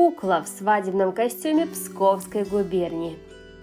Кукла в свадебном костюме Псковской губернии.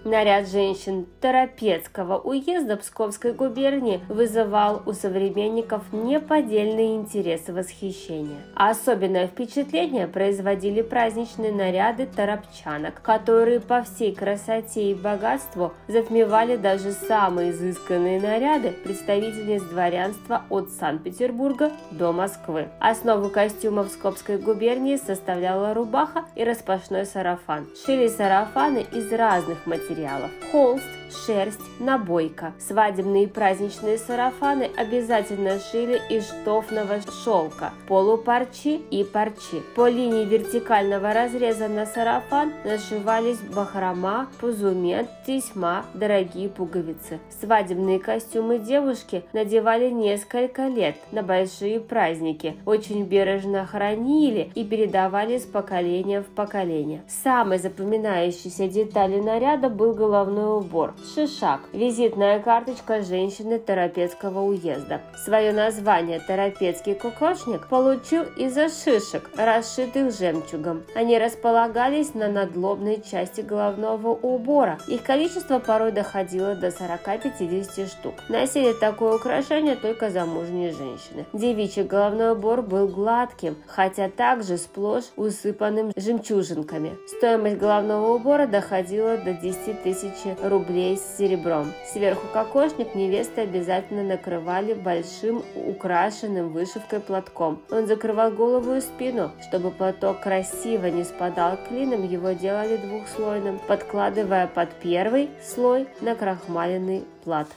Наряд женщин Торопецкого уезда Псковской губернии вызывал у современников неподдельный интерес и восхищение. Особенное впечатление производили праздничные наряды торопчанок, которые по всей красоте и богатству затмевали даже самые изысканные наряды представительниц дворянства от Санкт-Петербурга до Москвы. Основу костюма Псковской губернии составляла рубаха и распашной сарафан. Шили сарафаны из разных материалов материалов – холст, шерсть, набойка. Свадебные и праздничные сарафаны обязательно шили из штофного шелка, полупарчи и парчи. По линии вертикального разреза на сарафан нашивались бахрома, пузумент, тесьма, дорогие пуговицы. Свадебные костюмы девушки надевали несколько лет на большие праздники, очень бережно хранили и передавали с поколения в поколение. Самой запоминающейся деталью наряда был головной убор – шишак – визитная карточка женщины Торопецкого уезда. Свое название Торопецкий кокошник получил из-за шишек, расшитых жемчугом. Они располагались на надлобной части головного убора. Их количество порой доходило до 40-50 штук. Носили такое украшение только замужние женщины. Девичий головной убор был гладким, хотя также сплошь усыпанным жемчужинками. Стоимость головного убора доходила до 10 10 тысяч рублей с серебром. Сверху кокошник невесты обязательно накрывали большим украшенным вышивкой платком. Он закрывал голову и спину. Чтобы платок красиво не спадал клином, его делали двухслойным, подкладывая под первый слой на крахмаленный плат.